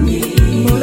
mi. Mo.